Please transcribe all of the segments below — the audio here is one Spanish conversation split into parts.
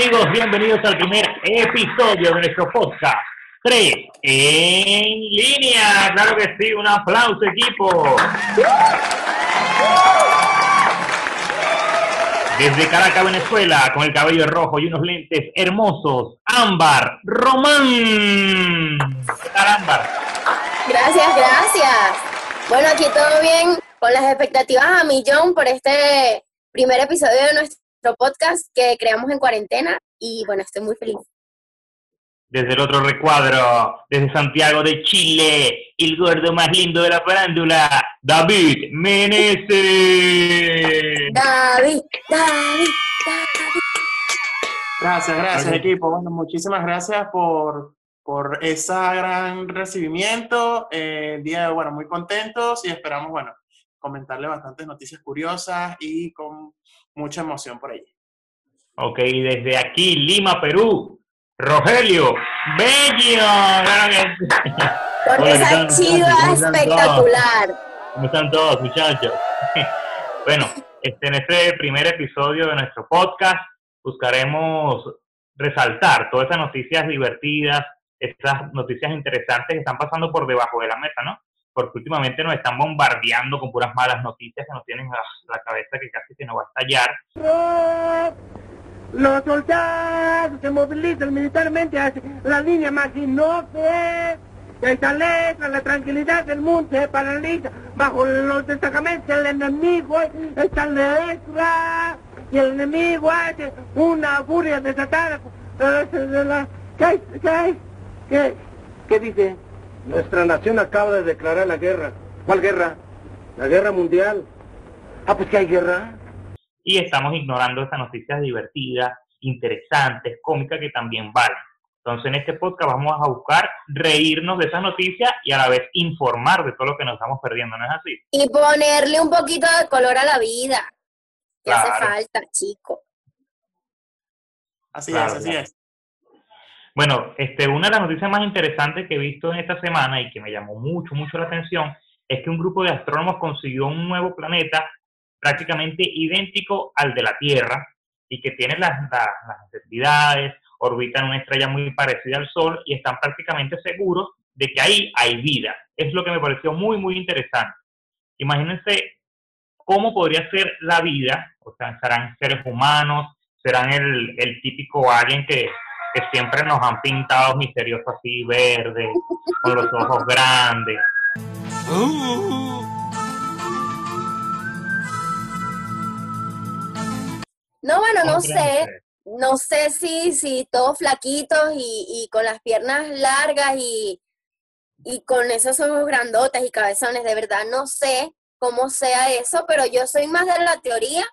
amigos? Bienvenidos al primer episodio de nuestro podcast 3 en línea. Claro que sí, un aplauso equipo. Desde Caracas, Venezuela, con el cabello rojo y unos lentes hermosos, Ámbar Román. ¿Qué tal, Ámbar? Gracias, gracias. Bueno, aquí todo bien, con las expectativas a millón por este primer episodio de nuestro podcast que creamos en cuarentena y bueno, estoy muy feliz. Desde el otro recuadro, desde Santiago de Chile, el gordo más lindo de la farándula, David Meneses. David, David, David. Gracias, gracias equipo. Bueno, muchísimas gracias por, por ese gran recibimiento. Eh, el día de bueno, muy contentos y esperamos, bueno, comentarle bastantes noticias curiosas y con mucha emoción por ahí. Ok, desde aquí, Lima, Perú, Rogelio Bello. Con Hola, ¿qué esa chiva muchachos? ¿Cómo están todos? espectacular. ¿Cómo están todos, muchachos? bueno, este, en este primer episodio de nuestro podcast buscaremos resaltar todas esas noticias divertidas, esas noticias interesantes que están pasando por debajo de la mesa, ¿no? Porque últimamente nos están bombardeando con puras malas noticias que nos tienen a la cabeza que casi se nos va a estallar. Los soldados se movilizan militarmente hacia la línea Maginot-F. Esta la tranquilidad del mundo se paraliza bajo los destacamentos del enemigo. Esta letra y el enemigo hace una furia desatada. ¿Qué, qué, qué, qué dice? Nuestra nación acaba de declarar la guerra. ¿Cuál guerra? La guerra mundial. Ah, pues que hay guerra. y estamos ignorando esas noticias divertidas, interesantes, cómicas que también valen. Entonces en este podcast vamos a buscar reírnos de esas noticias y a la vez informar de todo lo que nos estamos perdiendo, ¿no es así? Y ponerle un poquito de color a la vida. Que hace Claro. falta, chico. Así Claro, es, así claro. es. Bueno, este, una de las noticias más interesantes que he visto en esta semana y que me llamó mucho, mucho la atención es que un grupo de astrónomos consiguió un nuevo planeta prácticamente idéntico al de la Tierra y que tiene las, las- necesidades, orbita en una estrella muy parecida al Sol y están prácticamente seguros de que ahí hay vida. Es lo que me pareció muy, muy interesante. Imagínense cómo podría ser la vida, o sea, serán seres humanos, serán el, el típico alien que, que siempre nos han pintado misterioso así, verde, con los ojos grandes. No, bueno, no ¿Cómo creen sé. no sé si, si todos flaquitos y, y con las piernas largas y, y con esos ojos grandotes y cabezones, de verdad no sé cómo sea eso, pero yo soy más de la teoría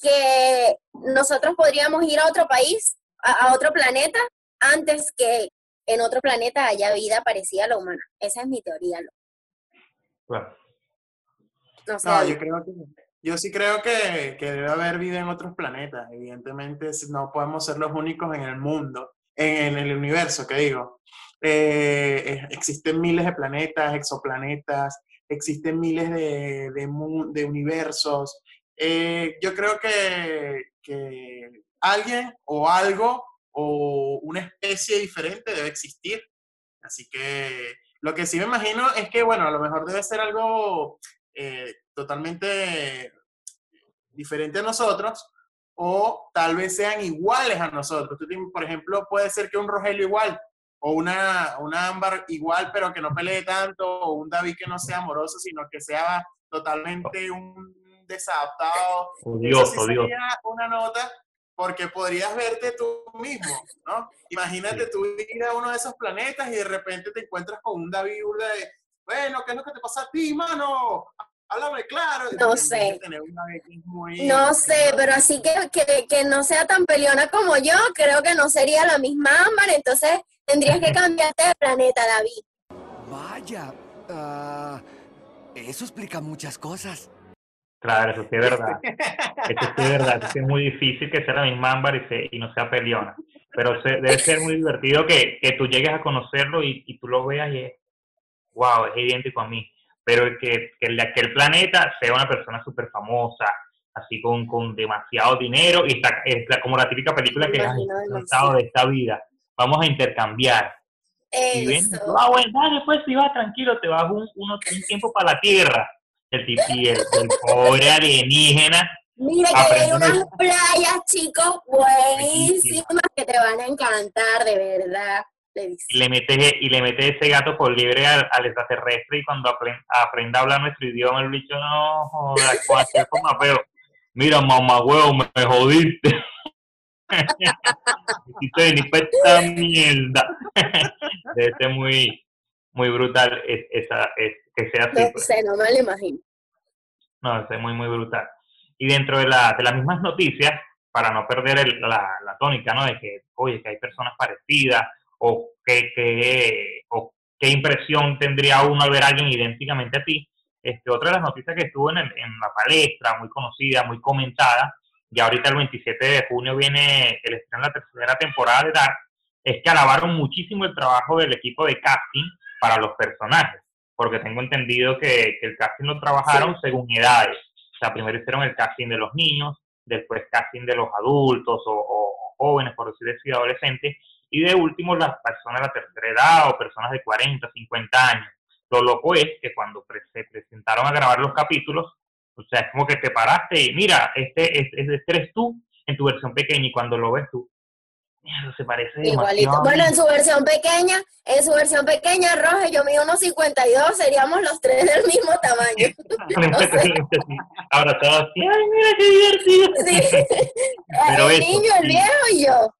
que nosotros podríamos ir a otro país, a, a otro planeta, antes que en otro planeta haya vida parecida a la humana. Esa es mi teoría. ¿no? Bueno, No sé, No, yo creo que yo sí creo que, que debe haber vida en otros planetas. Evidentemente no podemos ser los únicos en el mundo, en, en el universo, que digo. Eh, existen miles de planetas, exoplanetas, existen miles de, de, de universos. Eh, yo creo que, que alguien o algo o una especie diferente debe existir. Así que lo que sí me imagino es que, bueno, a lo mejor debe ser algo eh, totalmente diferente a nosotros o tal vez sean iguales a nosotros. Tú, por ejemplo, puede ser que un Rogelio igual o una, una Ámbar igual, pero que no pelee tanto, o un David que no sea amoroso, sino que sea totalmente un desadaptado. Eso odioso, sí odioso. sería una nota porque podrías verte tú mismo, ¿no? Imagínate Sí. tú ir a uno de esos planetas y de repente te encuentras con un David burda de, bueno, ¿qué es lo que te pasa a ti, mano? Háblame claro. No sé. muy- No sé, pero así que, que, que no sea tan peleona como yo, creo que no sería la misma Ámbar, entonces tendrías que cambiarte de planeta, David. Vaya, ah, eso explica muchas cosas. Claro, eso sí es verdad. Eso sí es verdad. Eso sí es muy difícil que sea la misma ámbar y, se- y no sea peleona. Pero se- debe ser muy divertido que, que tú llegues a conocerlo y, y tú lo veas y es, wow, es idéntico a mí. Pero que, que el de aquel planeta sea una persona súper famosa, así con, con demasiado dinero, y está, es la- como la típica película que "Ay, imagino estoy demasiado. cansado de esta vida, vamos a intercambiar. Y ven, Eso. ah, bueno, dale, pues si vas tranquilo, te vas un, uno- un tiempo para la tierra. El, y el, el pobre alienígena, Mira que hay unas playas, chicos, buenísimas que te van a encantar, de verdad. Y le metes, y le metes ese gato por libre al, al extraterrestre, y cuando apren- aprenda a hablar nuestro idioma, el bicho no joda, cualquier forma, pero mira, mamá huevo, me, me jodiste. Para esta mierda. Debe ser muy, muy brutal es- esa, es- que sea así. No pues. sé, no me lo imagino. No, es muy, muy brutal. Y dentro de, la, de las mismas noticias, para no perder el- la, la tónica, ¿no? De que, oye, que hay personas parecidas, o que, que- o qué impresión tendría uno al ver a alguien idénticamente a ti. Este, otra de las noticias que estuvo en, el- en la palestra, muy conocida, muy comentada, y ahorita el 27 de junio viene el estreno de la tercera temporada de Dark, es que alabaron muchísimo el trabajo del equipo de casting para los personajes, porque tengo entendido que, que el casting lo trabajaron según edades. O sea, primero hicieron el casting de los niños, después casting de los adultos o, o jóvenes, por decir así, adolescentes, y de último las personas de la tercera edad o personas de 40, 50 años. Lo loco es que cuando pre- se presentaron a grabar los capítulos, o sea, es como que te paraste y mira, este, es este eres tú en tu versión pequeña y cuando lo ves tú, se parece Igualito. Bueno, en su versión pequeña, en su versión pequeña, Roja, yo mido unos 52, seríamos los tres del mismo tamaño. Ahora todos, ay, mira qué divertido. Sí. Pero el eso, niño, el viejo y yo.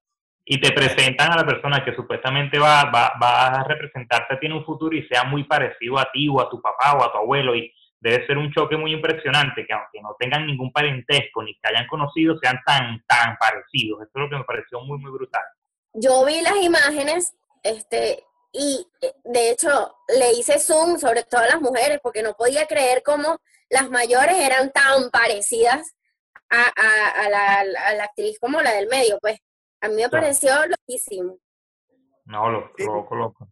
y te presentan a la persona que supuestamente va, va, va a representarte a ti en un futuro y sea muy parecido a ti o a tu papá o a tu abuelo y debe ser un choque muy impresionante que aunque no tengan ningún parentesco ni que hayan conocido sean tan tan parecidos eso es lo que me pareció muy muy brutal Yo vi las imágenes, este, y eh, de hecho le hice zoom sobre todas las mujeres porque no podía creer cómo las mayores eran tan parecidas a, a- a la, a la actriz como la del medio, pues. A mí me Claro. pareció loquísimo. no lo loco loco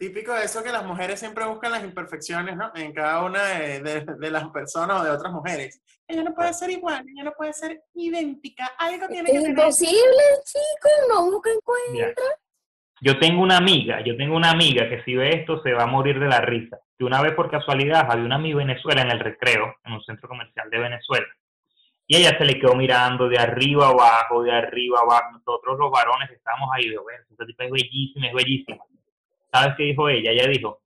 Típico de eso que las mujeres siempre buscan las imperfecciones, ¿no? En cada una de, de- de las personas o de otras mujeres. Ella no puede ser igual, ella no puede ser idéntica, algo tiene Es que tener. imposible, chicos, no busquen cuenta. Mira, yo tengo una amiga yo tengo una amiga que si ve esto se va a morir de la risa que una vez por casualidad había una amiga en Venezuela en el recreo en un centro comercial de Venezuela y ella se le quedó mirando de arriba abajo, de arriba abajo. Nosotros los varones estábamos ahí, de ver, esta tipa es bellísima, es bellísima. ¿Sabes qué dijo ella? Ella dijo,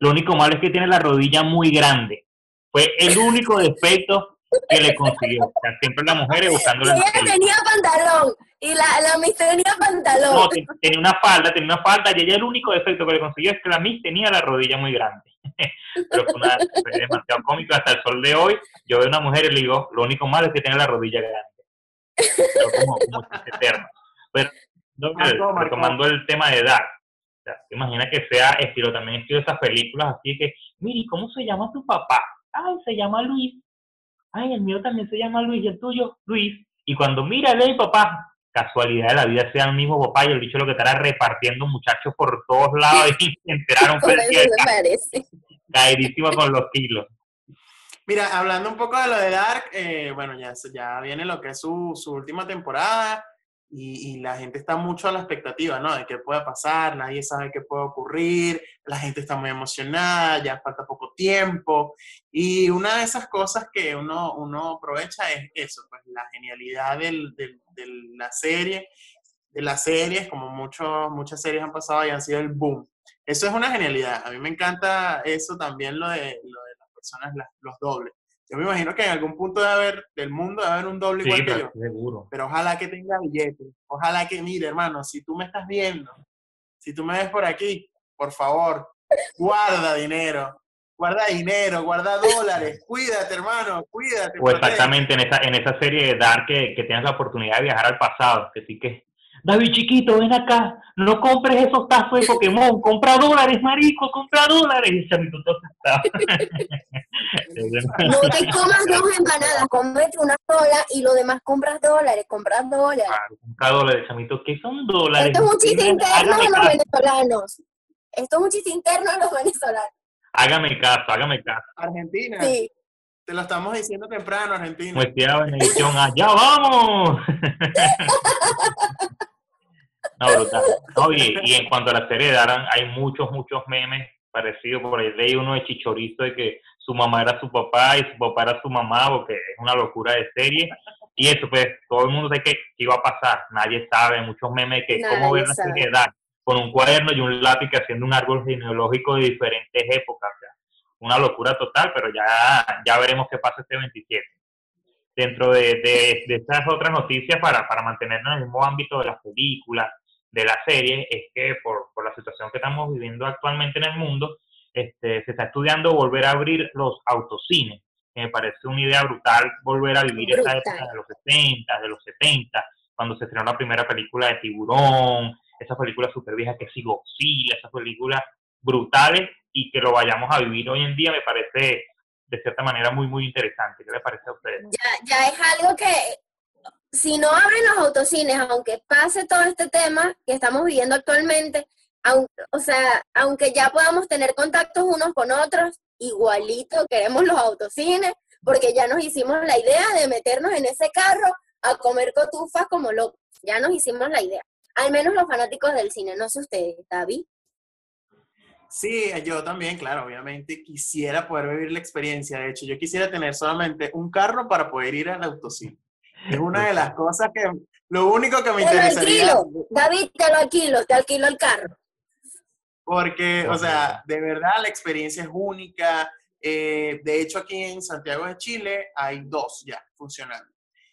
lo único malo es que tiene la rodilla muy grande. Fue el único defecto que le consiguió. O sea, siempre las mujeres ella la película. tenía pantalón, y la, la Miss tenía pantalón. No, te- tenía una falda, tenía una falda, y ella el único defecto que le consiguió es que la Miss tenía la rodilla muy grande. Pero fue, una, fue demasiado cómico hasta el sol de hoy. Yo veo a una mujer y le digo, lo único malo es que tiene la rodilla grande. Pero como, como eterno. Pero no, el tema de edad. Sea, ¿te imaginas que sea estilo, también estilo esas películas así que, mire, ¿cómo se llama tu papá? Ay, se llama Luis. Ay, el mío también se llama Luis y el tuyo, Luis. Y cuando mira el papá, casualidad de la vida sea el mismo papá y el bicho lo que estará repartiendo muchachos por todos lados y se enteraron parece. caerísimo con los kilos. Mira, hablando un poco de lo de Dark, eh, bueno, ya, se- ya viene lo que es su, su última temporada y, y la gente está mucho a la expectativa, ¿no? De qué pueda pasar, nadie sabe qué puede ocurrir, la gente está muy emocionada, ya falta poco tiempo y una de esas cosas que uno, uno aprovecha es eso, pues la genialidad del- del- de la serie, de las series, como muchos, muchas series han pasado y han sido el boom. Eso es una genialidad. A mí me encanta eso también, lo de, lo de las personas, las- los dobles. Yo me imagino que en algún punto de haber, del mundo debe haber un doble Sí, igual que yo. pero seguro. Pero ojalá que tenga billetes. Ojalá que, mire, hermano, si tú me estás viendo, si tú me ves por aquí, por favor, guarda dinero. Guarda dinero, guarda dólares. Cuídate, hermano, cuídate. O exactamente en esa, en esa serie de Dark que, que tienes la oportunidad de viajar al pasado, que sí que, David chiquito, ven acá, no compres esos tazos de Pokémon, compra dólares, marico, compra dólares. Y chamito todo. No te comas dos empanadas, cómete una sola y lo demás compras dólares, compras dólares. Claro, compra dólares, chamito, ¿qué son dólares? Esto es un chiste interno de los caso, venezolanos. Esto es un chiste interno de los venezolanos. hágame caso, hágame caso. Argentina. Sí. Te lo estamos diciendo temprano, Argentina. Decía la bendición, allá vamos. no, brutal. No, y, y en cuanto a la serie de Daran, hay muchos, muchos memes parecidos. Por ahí leí uno de Chichorizo de que su mamá era su papá y su papá era su mamá, porque es una locura de serie. Y eso, pues, todo el mundo sabe que, que iba a pasar. Nadie sabe, muchos memes que cómo Nadie ver la Dark con un cuaderno y un lápiz haciendo un árbol genealógico de diferentes épocas. O sea, una locura total, pero ya, ya veremos qué pasa este 27. Dentro de, de, de estas otras noticias, para, para mantenernos en el mismo ámbito de las películas, de la serie, es que por, por la situación que estamos viviendo actualmente en el mundo, este, se está estudiando volver a abrir los autocines. que Me parece una idea brutal volver a vivir esa época de los 60, de los 70, cuando se estrenó la primera película de Tiburón, esas películas súper viejas que sí Godzilla, esas películas brutales y que lo vayamos a vivir hoy en día me parece de cierta manera muy muy interesante. ¿Qué les parece a ustedes? Ya, ya es algo que si no abren los autocines, aunque pase todo este tema que estamos viviendo actualmente, aun- o sea, aunque ya podamos tener contactos unos con otros, igualito queremos los autocines, porque ya nos hicimos la idea de meternos en ese carro a comer cotufas como locos. Ya nos hicimos la idea. Al menos los fanáticos del cine, no sé ustedes, David. Sí, yo también, claro, obviamente quisiera poder vivir la experiencia. De hecho, yo quisiera tener solamente un carro para poder ir al autocine. Es una de las cosas que, lo único que me Te lo interesaría, alquilo, David, te lo alquilo, te alquilo el carro. Porque, o sea, de verdad la experiencia es única. Eh, de hecho, aquí en Santiago de Chile hay dos ya funcionando.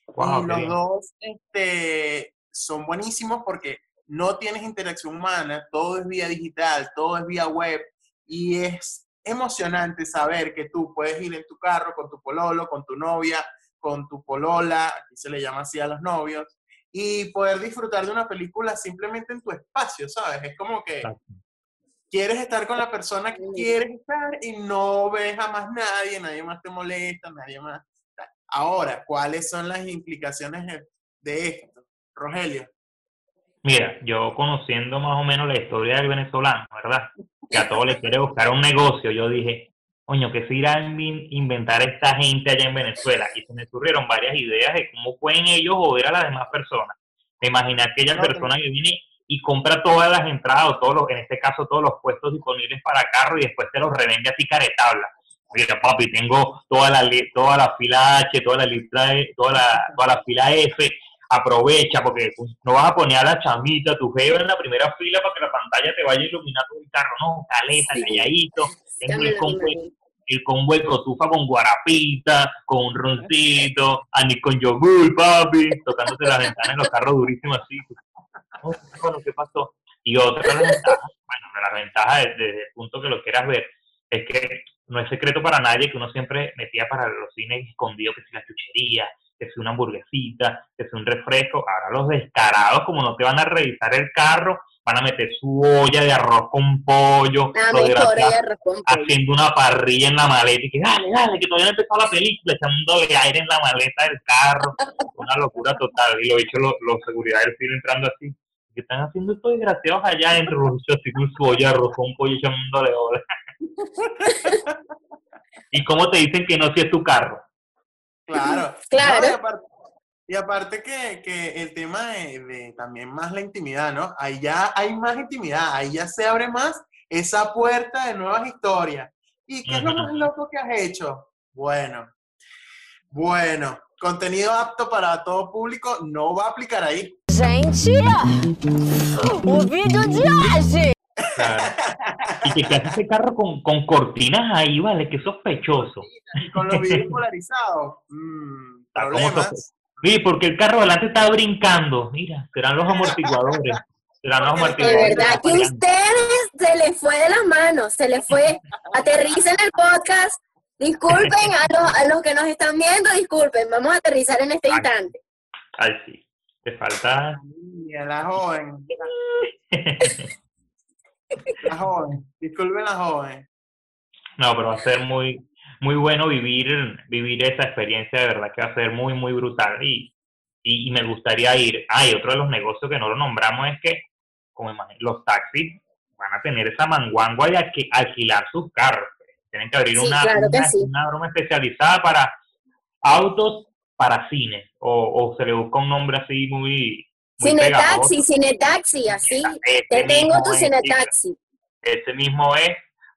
Wow, y los dos este, son buenísimos porque no tienes interacción humana, todo es vía digital, todo es vía web y es emocionante saber que tú puedes ir en tu carro con tu pololo, con tu novia, con tu polola, aquí se le llama así a los novios, y poder disfrutar de una película simplemente en tu espacio, ¿sabes? Es como que Exacto. Quieres estar con la persona que quieres estar y no ves a más nadie, nadie más te molesta, nadie más. Ahora, ¿cuáles son las implicaciones de- esto? Rogelio. Mira, yo conociendo más o menos la historia del venezolano, ¿verdad? Que a todos les quiere buscar un negocio, yo dije, coño, ¿qué se irá a inven- inventar esta gente allá en Venezuela? Y se me ocurrieron varias ideas de cómo pueden ellos joder a las demás personas. Me imaginé aquella No, persona que viene y compra todas las entradas, o todos los, en este caso todos los puestos disponibles para carro y después te los revende así caretabla. Mira, papi, tengo toda la toda la fila H, toda la lista E, toda la, toda la fila F, aprovecha porque no vas a poner a la chamita, tu jeva en la primera fila para que la pantalla te vaya a iluminar todo el carro, no, caleta, Sí. calladito, tengo el combo, el combo de cotufa con guarapita, con un roncito, ani con yogur, papi, tocándose las ventanas en los carros durísimos así. Oh. Y otra de las ventajas, bueno, de las ventajas desde, el punto que lo quieras ver, es que no es secreto para nadie que uno siempre metía para los cines escondidos que si la chuchería, que si una hamburguesita, que si un refresco. Ahora los descarados, como no te van a revisar el carro, van a meter su olla de arroz con pollo, La los mejor desgraciados de arroz con pollo. haciendo una parrilla en la maleta y que dale, dale, que todavía no empezó la película, echándole aire en la maleta del carro. Una locura total. Y lo dicho, los los seguridad del cine entrando así. ¿Qué están haciendo estos desgraciados allá adentro? Los bichos así con su olla con pollo echándole hola. ¿Y cómo te dicen que no si es tu carro? Claro. Claro. No, y aparte, y aparte que, que el tema de, de también más la intimidad, ¿no? Ahí ya hay más intimidad, ahí ya se abre más esa puerta de nuevas historias. ¿Y qué es lo más loco que has hecho? Bueno, bueno, contenido apto para todo público no va a aplicar ahí. Gente, o vídeo de hoje. Y que hace ese carro con, con cortinas ahí, vale, qué sospechoso. Y con los videos polarizados, mm, problemas. Sí, porque el carro delante está brincando. Mira, serán los amortiguadores. Serán los Porque De amortiguadores. verdad que ustedes se les fue de las manos, se les fue. Aterricen el podcast. Disculpen a los, a los que nos están viendo, disculpen. Vamos a aterrizar en este Ay. instante. Ay, sí. Te falta. Mira, la joven, la joven, disculpen la joven. No, pero va a ser muy, muy bueno vivir, vivir esa experiencia, de verdad que va a ser muy, muy brutal. Y, y, y me gustaría ir. Ah, y otro de los negocios que no lo nombramos es que, como imagino, los taxis van a tener esa manguangua de alqui- alquilar sus carros. Tienen que abrir Sí, una, claro que una, sí. una broma especializada para autos para cine. O, o se le busca un nombre así muy. muy pegajoso. Cinetaxi, Cinetaxi, así. Ese Te tengo tu es, Cinetaxi. Ese mismo es.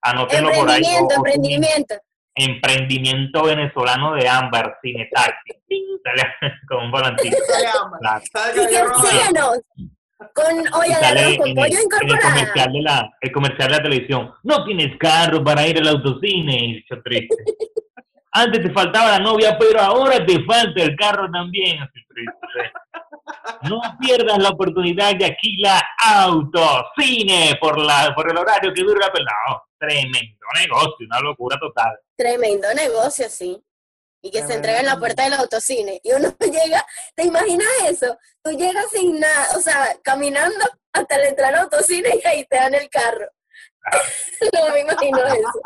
Anótenlo por ahí. Emprendimiento, o- o tienen- emprendimiento. Emprendimiento venezolano de Ámbar, Cine Taxi. ¡Ting! Sale con un volantito. Con olla de arroz con pollo el, en el comercial de la, el comercial de la televisión. No tienes carro para ir al autocine. Y yo triste. Antes te faltaba la novia, pero ahora te falta el carro también. Así triste. No pierdas la oportunidad de Aquila Autocine por la por el horario que dura la pelada. Tremendo negocio, una locura total. Tremendo negocio, sí. Y que se entrega en la puerta del autocine. Y uno llega, ¿te imaginas eso? Tú llegas sin nada, o sea, caminando hasta la entrada al autocine y ahí te dan el carro. no me imagino eso.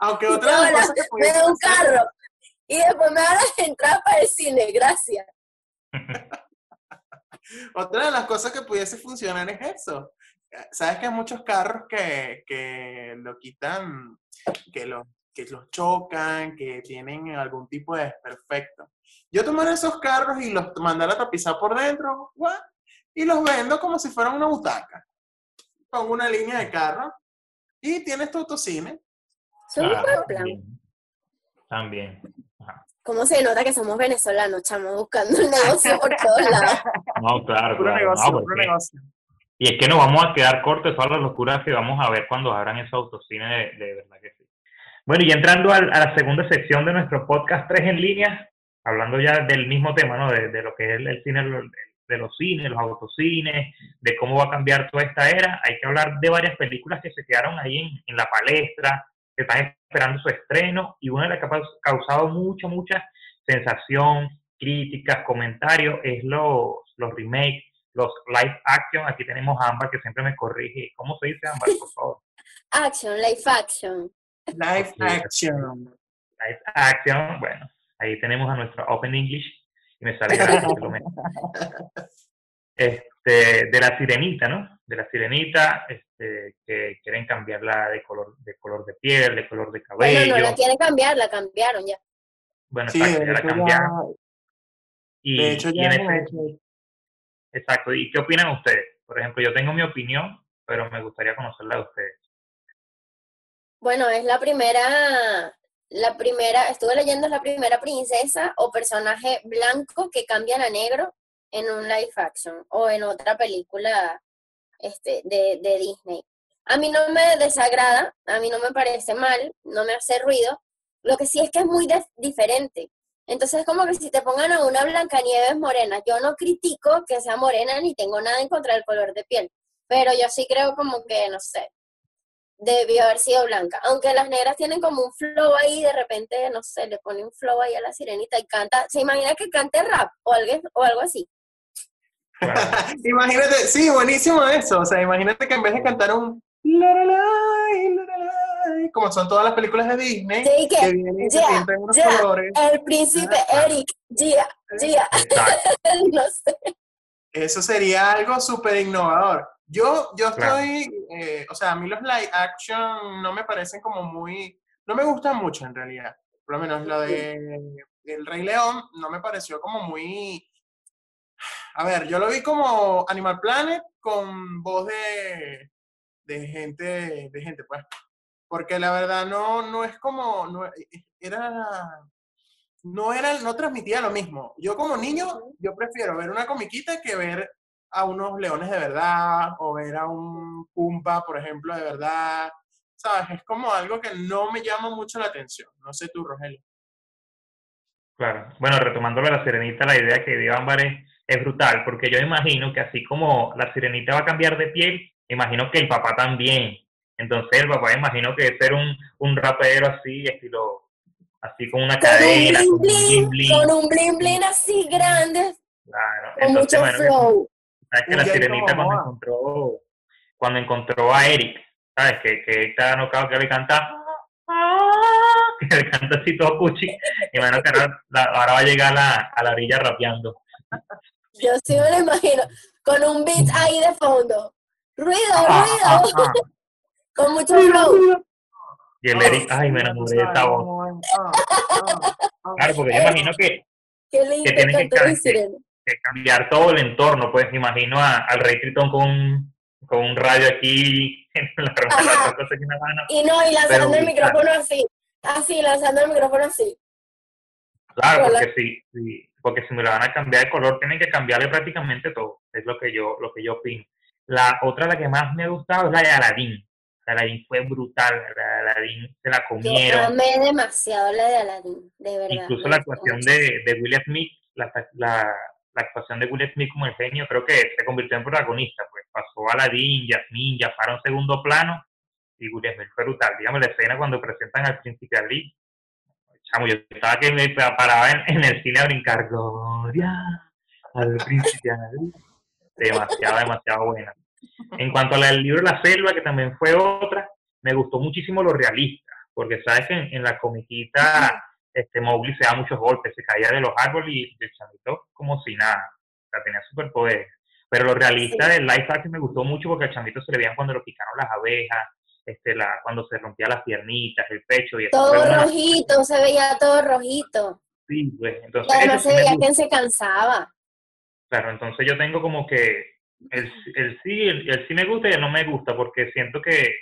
Aunque otra de las cosas que me da un hacer- carro. Y después me dan las entradas para el cine, gracias. Otra de las cosas que pudiese funcionar es eso. Sabes que hay muchos carros que, que lo quitan, que, lo, que los chocan, que tienen algún tipo de desperfecto. Yo tomar esos carros y los mandar a tapizar por dentro, ¡guau! y los vendo como si fueran una butaca. Pongo una línea de carro y tienes tu autocine. Es un buen plan. también. También. Ajá. ¿Cómo se nota que somos venezolanos, chamo, buscando el negocio por todos lados? No, claro, claro. negocio, no, puro porque- negocio. Y es que nos vamos a quedar cortos de todas las locuras que vamos a ver cuando abran esos autocines, de, de verdad que sí. Bueno, y entrando al- a, la segunda sección de nuestro podcast 3 en línea, hablando ya del mismo tema, ¿no? De, de lo que es el, el cine, de, de los cines, los autocines, de cómo va a cambiar toda esta era. Hay que hablar de varias películas que se quedaron ahí en, en la palestra, están esperando su estreno, y una de las que ha caus- causado mucha, mucha sensación, críticas, comentarios, es los, los remakes, los live action. Aquí tenemos a Ámbar que siempre me corrige. ¿Cómo se dice Ámbar, por favor? Action, live action. Live action. Live action. Bueno, ahí tenemos a nuestro Open English y me sale gratis lo. Este, de la sirenita, ¿no? De la sirenita, este, que quieren cambiarla de color, de color de piel, de color de cabello. Bueno, no la quieren cambiar, la cambiaron ya. Bueno, Sí, exacto, de ya la hecho ya, cambiaron. Y, de hecho y ya en han ese- hecho- Exacto. ¿Y qué opinan ustedes? Por ejemplo, yo tengo mi opinión, pero me gustaría conocerla de ustedes. Bueno, es la primera, la primera, estuve leyendo, es la primera princesa o personaje blanco que cambian a negro en un live action o en otra película este, de, Disney. A mí no me desagrada, a mí no me parece mal, no me hace ruido. Lo que sí es que es muy dif- diferente. Entonces es como que si te pongan a una Blancanieves morena, yo no critico que sea morena ni tengo nada en contra del color de piel, pero yo sí creo como que, no sé, debió haber sido blanca. Aunque las negras tienen como un flow ahí, de repente, no sé, le pone un flow ahí a la sirenita y canta, se imagina que cante rap o o algo así. Claro. imagínate, sí, buenísimo eso. O sea, imagínate que en vez de cantar un como son todas las películas de Disney, Sí, que, que vienen y se pintan unos colores. El príncipe Eric, Gia, Gia, Exacto. no sé. Eso sería algo súper innovador. Yo, yo Claro. estoy, eh, o sea, a mí los live action no me parecen como muy, no me gustan mucho en realidad. Por lo menos lo de El Rey León no me pareció como muy, a ver, yo lo vi como Animal Planet con voz de, de gente, de gente, pues. Porque la verdad no, no es como, no, era, no era, no transmitía lo mismo. Yo como niño, yo prefiero ver una comiquita que ver a unos leones de verdad o ver a un Pumpa, por ejemplo, de verdad. ¿Sabes? Es como algo que no me llama mucho la atención. No sé tú, Rogelio. Claro. Bueno, retomando la sirenita, la idea que dio Ámbar es, es brutal, porque yo imagino que así como la sirenita va a cambiar de piel, imagino que el papá también. Entonces el papá imagino que ser un, un rapero así, estilo, así con una Con un cadena, con bling un bling, bling bling. con un bling bling así grande, Claro. con Entonces, mucho bueno, flow. sabes que Un la sirenita cuando encontró, cuando encontró a Eric, ¿sabes? Que, que está anocado que le canta, que le canta así todo cuchi, y bueno, que ahora, ahora va a llegar a la, a la orilla rapeando. Yo sí me lo imagino, con un beat ahí de fondo. Ruido, ruido. Con mucho flow. Y el Eric, ay, me enamoré de esa voz. Claro, porque yo imagino que, Qué lindo que tienen que, cambiar todo el entorno, pues imagino a- al Rey Tritón con un, con un radio aquí en la la cosa aquí en la mano. Y no, y lanzando Pero el micrófono así. Así, lanzando el micrófono así. Claro, porque si, si- porque si me lo van a cambiar de color, tienen que cambiarle prácticamente todo. Es lo que yo, lo que yo opino. La otra, la que más me ha gustado, es la de Aladdin. Aladdin fue brutal, la de Aladdin se la Yo comieron. amé demasiado la de Aladdin, de verdad. Incluso la actuación de, de Will Smith, la, la, la actuación de Will Smith como el genio, creo que se convirtió en protagonista. Pues pasó Aladdin, Jasmine, Jafar a un segundo plano y Will Smith fue brutal. Dígame la escena cuando presentan al príncipe Ali. Chamo, yo estaba que me paraba en, en el cine a brincar. Gloria al príncipe. Demasiado, demasiado buena. En cuanto a la del libro La Selva, que también fue otra, me gustó muchísimo lo realista, porque sabes que en, en la comiquita este Mowgli se da muchos golpes, se caía de los árboles y el chamito como si nada, o sea, tenía superpoderes. Pero lo realista Sí. del live action me gustó mucho porque al chamito se le veían cuando lo picaron las abejas, este, la, cuando se rompía las piernitas, el pecho y Todo una- rojito, se veía todo rojito. Sí, pues, Y entonces además eso se sí veía que se cansaba. Claro, entonces yo tengo como que el, el sí, el, el sí me gusta y el no me gusta, porque siento que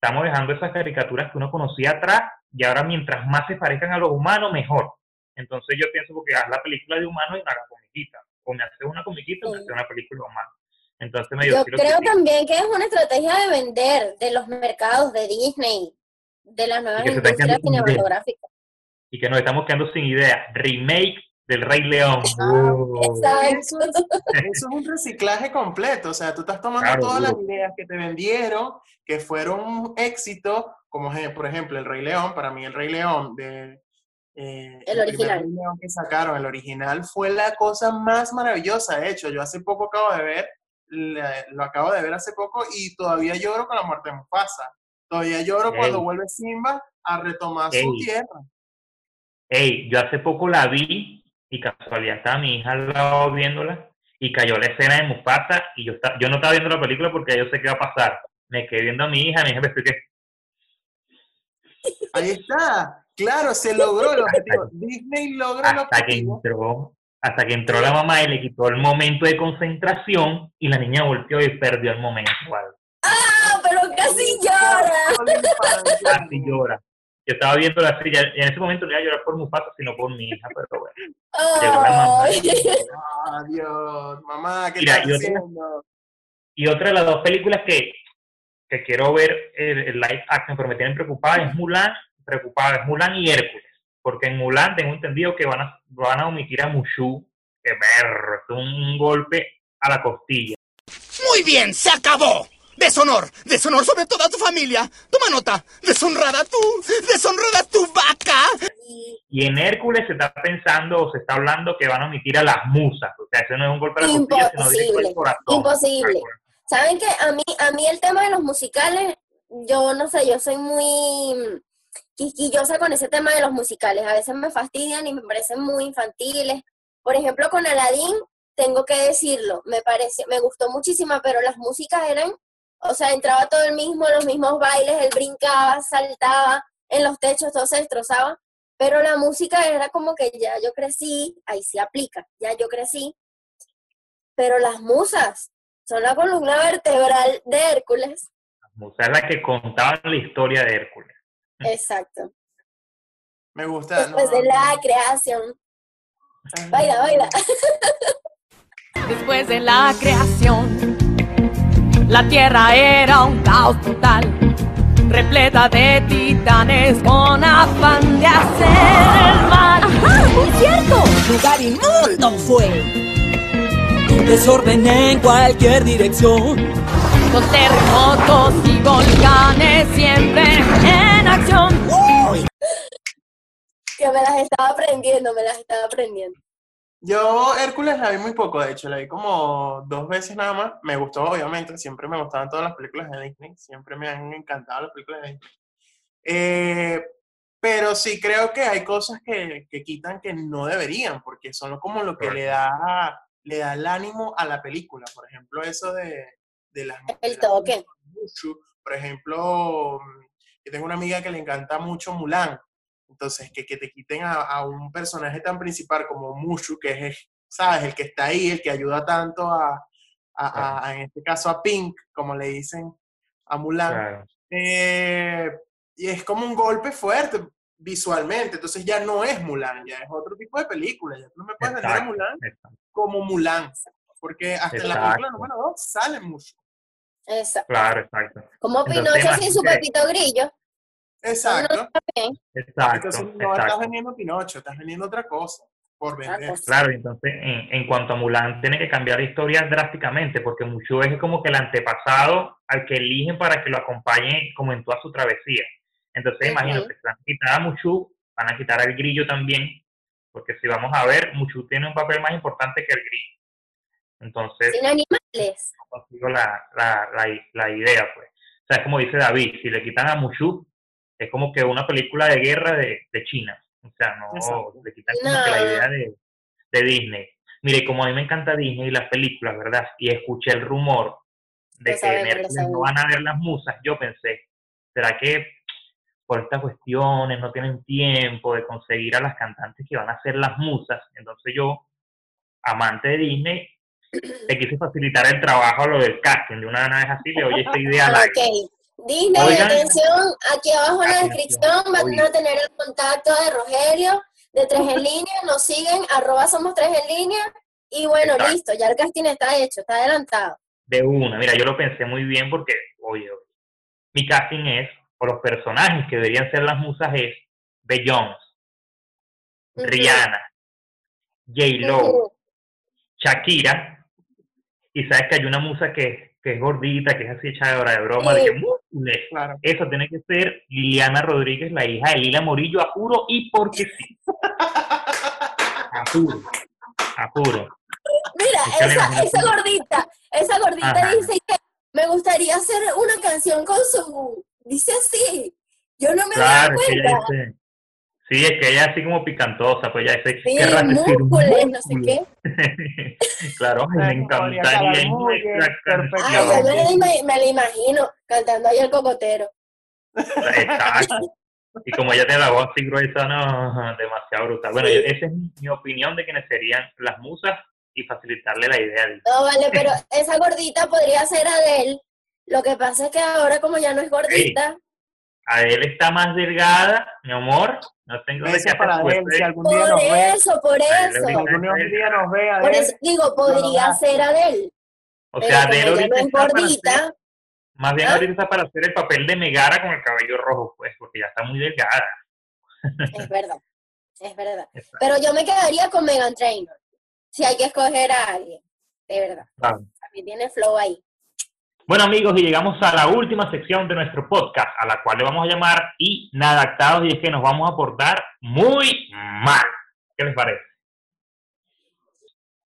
estamos dejando esas caricaturas que uno conocía atrás y ahora mientras más se parezcan a los humanos, mejor. Entonces yo pienso porque haz la película de humanos y hagas comiquita. O me haces una comiquita o me Sí. haces una película de humanos. Entonces medio Yo creo critico. también que es una estrategia de vender de los mercados de Disney, de las nuevas que industrias cinematográficas. Y que nos estamos quedando sin idea. Remake del Rey León. Ah, Oh. Exacto. Eso es, eso es un reciclaje completo, o sea, tú estás tomando Claro, todas las duro. ideas que te vendieron, que fueron un éxito, como por ejemplo el Rey León, para mí el Rey León de... eh, El primer original. Rey León que sacaron, el original, fue la cosa más maravillosa. De hecho, yo hace poco acabo de ver, la- lo acabo de ver hace poco y todavía lloro con la muerte de Mufasa. Todavía lloro cuando vuelve Simba a retomar su tierra. Ey, yo hace poco la vi y casualidad estaba mi hija al lado viéndola y cayó la escena de Mufasa y yo, esta- yo no estaba viendo la película porque yo sé qué va a pasar. Me quedé viendo a mi hija, mi hija me expliqué, Ahí está. Claro, se logró el objetivo. Disney logra el hasta que objetivo. entró, hasta que entró la mamá y le quitó el momento de concentración y la niña volteó y perdió el momento. ¿vale? Ah, pero casi llora. Casi llora. Yo estaba viendo la silla y en ese momento no iba a llorar por Mufasa, sino por mi hija, pero bueno. Llegó la mamá. Ay. Adiós, mamá, ¿qué Mira, estás y otra- haciendo? Y otra de las dos películas que, que quiero ver el, el live action, pero me tienen preocupada, es Mulan, preocupada, es Mulan y Hércules. Porque en Mulan tengo entendido que van a, van a omitir a Mushu, que ver, es un golpe a la costilla. Muy bien, se acabó. Deshonor, deshonor sobre toda tu familia. Toma nota. Deshonrada tú, deshonrada tu vaca. Y- en Hércules se está pensando o se está hablando que van a omitir a las musas. O sea, ese no es un golpe a la costilla, sino directo al corazón. imposible. ¿Saben que a mí, a mí el tema de los musicales, yo no sé, yo soy muy quisquillosa con ese tema de los musicales. A veces me fastidian y me parecen muy infantiles. Por ejemplo, con Aladdin, tengo que decirlo, me parece, me gustó muchísimo, pero las músicas eran, o sea, entraba todo el mismo, los mismos bailes, él brincaba, saltaba en los techos, todo se destrozaba. Pero la música era como que ya yo crecí, ahí sí aplica, ya yo crecí. Pero las musas, son la columna vertebral de Hércules. Las musas es la que contaban la historia de Hércules. Exacto. Me gusta. Después no, de la no. creación. Baila, baila. Después de la creación, la tierra era un caos total, repleta de titanes con afán de hacer el mal. ¡Ajá! ¡Muy cierto! Lugar inmundo fue. Desorden en cualquier dirección. Con terremotos y volcanes siempre en acción. Que me las estaba aprendiendo, me las estaba aprendiendo. Yo Hércules la vi muy poco, de hecho, la vi como dos veces nada más. Me gustó, obviamente, siempre me gustaban todas las películas de Disney, siempre me han encantado las películas de Disney. Eh, pero sí creo que hay cosas que, que quitan que no deberían, porque son como lo que le da, le da el ánimo a la película. Por ejemplo, eso de, de las... El toque. Mushu. por ejemplo, yo tengo una amiga que le encanta mucho Mulan. Entonces, que, que te quiten a, a un personaje tan principal como Mushu, que es, ¿sabes? El que está ahí, el que ayuda tanto a, a- a- a- en este caso a Pink, como le dicen a Mulan. Claro. Eh, y es como un golpe fuerte visualmente, entonces ya no es Mulan, ya es otro tipo de película, ya tú no me puedes vender a Mulan exacto. como Mulan, porque hasta en la película número 2 sale mucho. Esa- Claro, exacto. Como Pinocho sin su. Pepito Grillo. Exacto. Exacto, Entonces no estás exacto. vendiendo Pinocho, estás vendiendo otra cosa por vender. Claro, entonces en, en cuanto a Mulan, tiene que cambiar la historia drásticamente, porque Mushu es como que el antepasado al que eligen para que lo acompañe como en toda su travesía. Entonces, imagínate, se van a quitar a Mushu, van a quitar al grillo también, porque si vamos a ver, Mushu tiene un papel más importante que el grillo. Entonces, Sin animales. no consigo la, la, la, la idea, pues. O sea, es como dice David, si le quitan a Mushu, es como que una película de guerra de, de China. O sea, no, Exacto. le quitan como que la idea de, de Disney. Mire, como a mí me encanta Disney y las películas, ¿verdad? Y escuché el rumor de Lo que Netflix no van a ver las musas, yo pensé, ¿será que por estas cuestiones no tienen tiempo de conseguir a las cantantes que van a ser las musas? Entonces yo, amante de Disney, le quise facilitar el trabajo a lo del casting. De una vez así le doy esta idea al aire. Ok. Disney, Oigan. atención, aquí abajo en la descripción van a tener el contacto de Rogelio, de Tres en Línea, nos siguen, arroba somos Tres en Línea, y bueno, Exacto. listo, ya el casting está hecho, está adelantado. De una, mira, yo lo pensé muy bien porque, oye, mi casting es, o los personajes que deberían ser las musas es Beyoncé, Ujú. Rihanna, J-Lo. Shakira, y sabes que hay una musa que, que es gordita, que es así echadora de broma, de que múscules. Claro. Eso tiene que ser Liliana Rodríguez, la hija de Lila Morillo, a juro y porque sí. A juro, a juro. Mira, esa, esa gordita, esa gordita Ajá. dice que me gustaría hacer una canción con su... Dice así, yo no me Claro, doy cuenta. Sí, es que ella es así como picantosa, pues ella dice. Sí, múscules, no sé qué. claro, me encantaría. Ay, yo me, la ima- me la imagino cantando ahí el cocotero. Exacto. Y como ella tiene la voz así gruesa, no, demasiado brutal. Bueno, Sí. yo- esa es mi, opinión de quiénes serían las musas y facilitarle la idea. de- No, vale, pero esa gordita podría ser Adele. Lo que pasa es que ahora como ya no es gordita, Adele está más delgada, mi amor. No tengo Besos para hacer él, si algún día por nos ve, eso, por eso. si ahorita- algún día nos ve, Por eso digo, podría ser Adele. O sea, ya ahorita no para hacer- gordita, más bien ¿Ah? ahorita está para hacer el papel de Megara con el cabello rojo, pues, porque ya está muy delgada. es verdad, es verdad. Exacto. Pero yo me quedaría con Megan Trainor. Si hay que escoger a alguien, de verdad. Claro. También tiene flow ahí. Bueno amigos, y llegamos a la última sección de nuestro podcast, a la cual le vamos a llamar Inadaptados, y es que nos vamos a portar muy mal. ¿Qué les parece?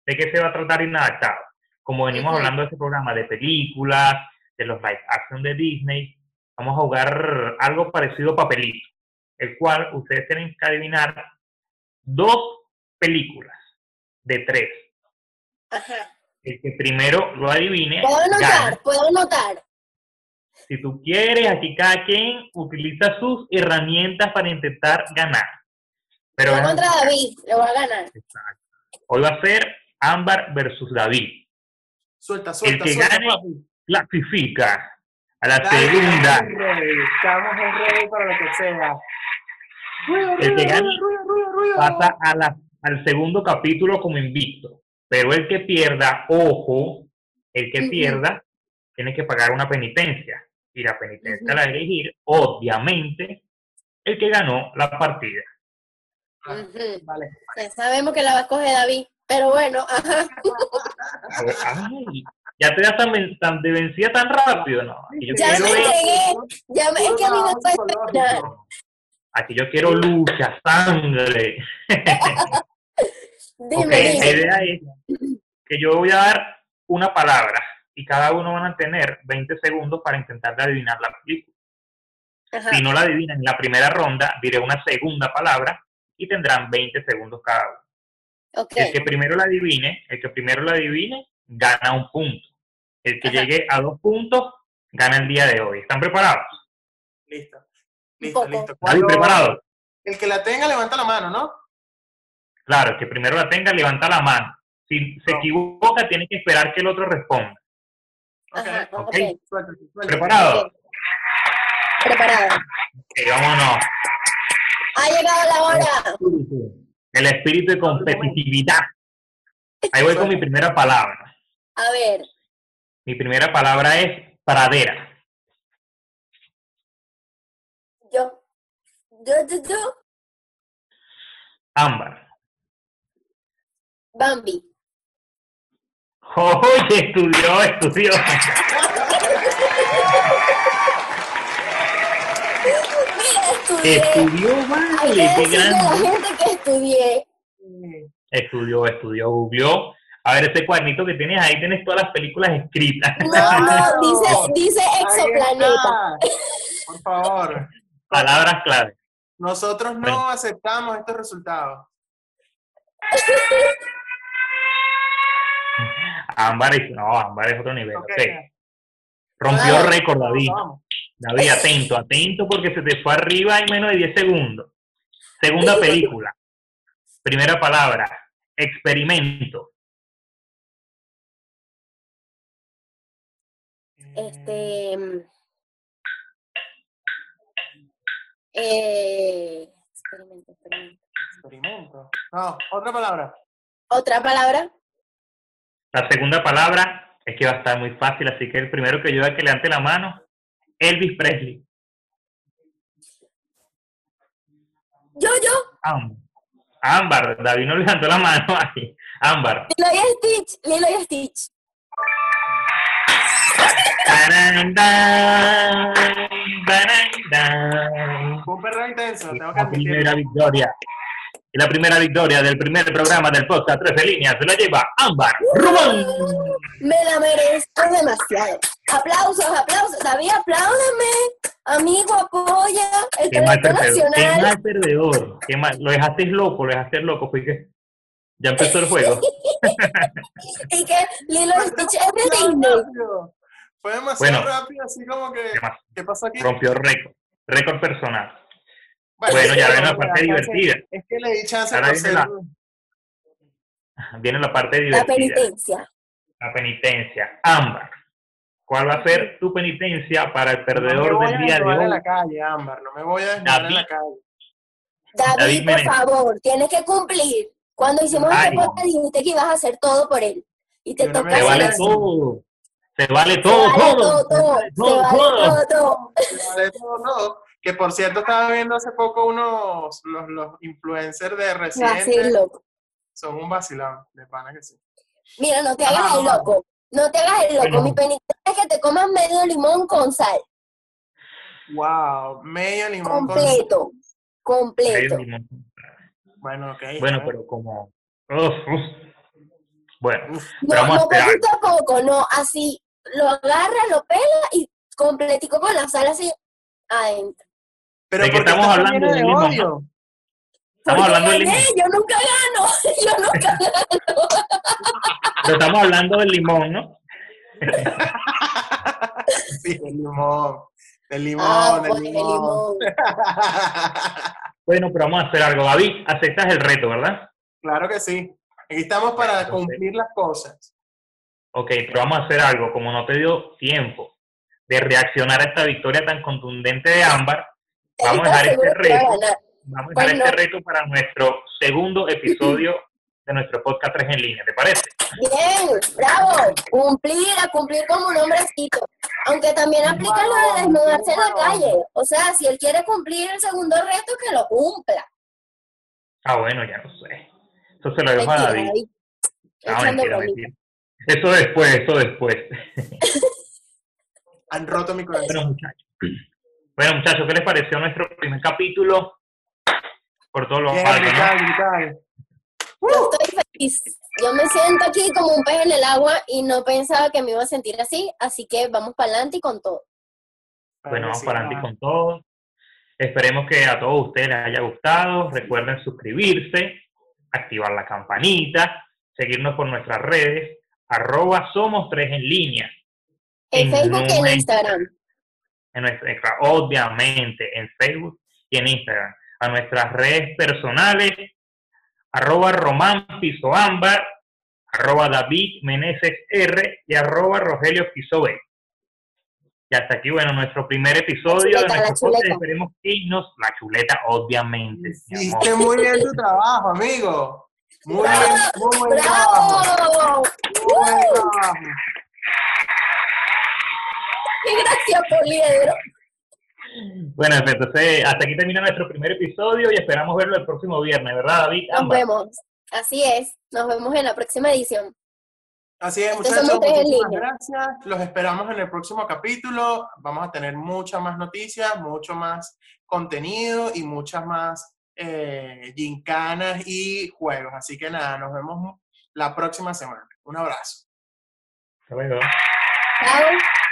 ¿De qué se va a tratar Inadaptados? Como venimos hablando de este programa de películas, de los live action de Disney, vamos a jugar algo parecido a papelito, el cual ustedes tienen que adivinar dos películas de tres. Ajá. El que primero lo adivine, Puedo gana. anotar, puedo anotar. Si tú quieres, aquí cada quien utiliza sus herramientas para intentar ganar. Pero contra David, le voy a ganar. Exacto. hoy va a ser Ámbar versus David. suelta, El suelta, que suelta, gane papi. clasifica a la Dale, segunda. Estamos en ready para lo que sea. Ruido, El que ruido, gane ruido, ruido, ruido. Pasa a la- al segundo capítulo como invicto. Pero el que pierda, ojo, el que pierda tiene que pagar una penitencia. Y la penitencia la va a elegir, obviamente, el que ganó la partida. Vale. Ya sabemos que la va a escoger David. Pero bueno, ajá. Ay, ya te das tan, tan de vencida tan rápido, ¿no? Aquí yo Ya quiero me entregué. Ya me, es que a mí me. Aquí yo quiero lucha, sangre. Dime, Ok, la idea es que yo voy a dar una palabra y cada uno van a tener 20 segundos para intentar de adivinar la película. Ajá. Si no la adivinan en la primera ronda, diré una segunda palabra y tendrán 20 segundos cada uno. Ok. El que primero la adivine, el que primero la adivine, gana un punto. El que Ajá. llegue a dos puntos, gana el día de hoy. ¿Están preparados? Listo. Listo, listo. ¿Están preparados? El que la tenga, levanta la mano, ¿no? Claro, que primero la tenga, levanta la mano. Si se No. equivoca, tiene que esperar que el otro responda. Ajá, ok. ok. Suéltate, suéltate. ¿Preparados? Preparado. Ok, vámonos. Ha llegado la hora. El espíritu de competitividad. Ahí voy con mi primera palabra. A ver, Mi primera palabra es pradera. yo. Yo, yo, yo. Ámbar. Bambi. Oye, estudió, estudió. Estudié. Estudió, Hay vale, que a la gente que estudié. Estudió, estudió, googleó. A ver, ese cuadernito que tienes ahí, tienes todas las películas escritas. No, no, dice, dice exoplaneta. Por favor. Palabras clave. Nosotros no Bueno. aceptamos estos resultados. Ámbar es, no, Ámbar es otro nivel. Ok. ok. Rompió récord, David. Vamos. David, atento, atento porque se te fue arriba en menos de 10 segundos. Segunda película. Primera palabra. Experimento. Este. mm, Eh, experimento, experimento. Experimento. No, otra palabra. Otra palabra. La segunda palabra es que va a estar muy fácil, así que el primero que yo que levante la mano, Elvis Presley. Yo, yo. Ámbar. Ámbar, David no levantó la mano ahí. Ámbar. Lilo y Stitch. Lilo y Stitch. Fue un perro intenso, tengo que La admitirlo. primera victoria. Y la primera victoria del primer programa del podcast 13 líneas se la lleva Ámbar Rubón. Me la merezco demasiado. Aplausos, aplausos. David, apláudame. Amigo, apoya. El Qué mal perdedor. Qué mal perdedor. Qué mal. Lo dejaste loco, lo dejaste loco. Fue que ya empezó el juego. Y que Lilo Stitch es de Disney. Fue demasiado Bueno. rápido, así como que. Demasiado. ¿Qué pasó aquí? Rompió récord. Récord personal. Bueno, ya ven la parte divertida. Es que le di chance Ahora viene la- Viene la parte La divertida. penitencia. La penitencia. Ámbar. ¿Cuál va a ser tu penitencia para el No me perdedor voy a del día de desnudar en la hoy? calle, Ámbar. No me voy a desnudar en David. la calle. David, David por favor, tienes que cumplir. Cuando hicimos este podcast dijiste que ibas a hacer todo por él. Y te no toca Se vale hacer todo. Vale todo, vale todo. todo, todo. Todo, vale todo. todo, todo. Todo, no. Que por cierto, estaba viendo hace poco unos, los, los influencers de loco. Son un vacilón, de pana que sí. Mira, no te hagas el loco. No te hagas el loco. Bueno. Mi penitencia es que te comas medio limón con sal. Wow, medio limón con Completo. Completo. Medio limón. Bueno, ok. Bueno, pero como. Uf, uf. Bueno, Uf, No, Pero vamos a no esperar. poquito a poco, no. Así lo agarra, lo pela y completico con la sal así adentro. Pero ¿de qué ¿por qué estamos hablando de limón, odio? estamos hablando del limón. yo nunca gano. Yo nunca gano. Pero estamos hablando del limón, ¿no? sí, del limón. Del limón, Ah, del pues, el limón. limón. Bueno, pero vamos a hacer algo. David, aceptas el reto, ¿verdad? claro que sí. Aquí estamos para Entonces- cumplir las cosas. Ok, pero vamos a hacer algo. Como no te dio tiempo de reaccionar a esta victoria tan contundente de Ámbar, vamos a dejar ¿Estás este reto. Vamos a dejar este reto para nuestro segundo episodio de nuestro podcast 3 en línea, ¿te parece? Bien, bravo. Cumplir, a cumplir como un hombrecito. Aunque también aplica lo de desnudarse en la calle. O sea, si él quiere cumplir el segundo reto, que lo cumpla. Ah, bueno, ya no sé. Eso se lo dejo a David. David. No, mentira, mentira. Eso después, eso después. Han roto mi corazón. Bueno, muchachos. Bueno, muchachos, ¿qué les pareció nuestro primer capítulo? Por todos los altos, ¿no? Yo estoy feliz. Yo me siento aquí como un pez en el agua y no pensaba que me iba a sentir así, así que vamos para adelante y con todo. Bueno, vamos Sí, para adelante ah. con todo. Esperemos que a todos ustedes les haya gustado. Recuerden suscribirse, activar la campanita, seguirnos por nuestras redes, arroba somos tres en línea. En Facebook y en Instagram. En nuestra- en- obviamente en Facebook y en Instagram. A nuestras redes personales, arroba Román Piso Ámbar, arroba David Meneses R y arroba Rogelio Piso B. Y hasta aquí, bueno, nuestro primer episodio chuleta, de nuestro podcast. Esperemos que nos... La chuleta, obviamente. Hiciste muy bien tu trabajo, amigo. Muy bien, muy buen trabajo. ¡Bravo! Muy buen trabajo. ¡Qué gracia, Poliedro! Bueno, entonces hasta aquí termina nuestro primer episodio y esperamos verlo el próximo viernes, ¿verdad, David? Nos vemos. Así es. Nos vemos en la próxima edición. Así es, Estos muchachos, muchísimas gracias. Los esperamos en el próximo capítulo. Vamos a tener muchas más noticias, mucho más contenido y muchas más eh, gincanas y juegos. Así que nada, nos vemos la próxima semana. Un abrazo. Hasta luego. Chao.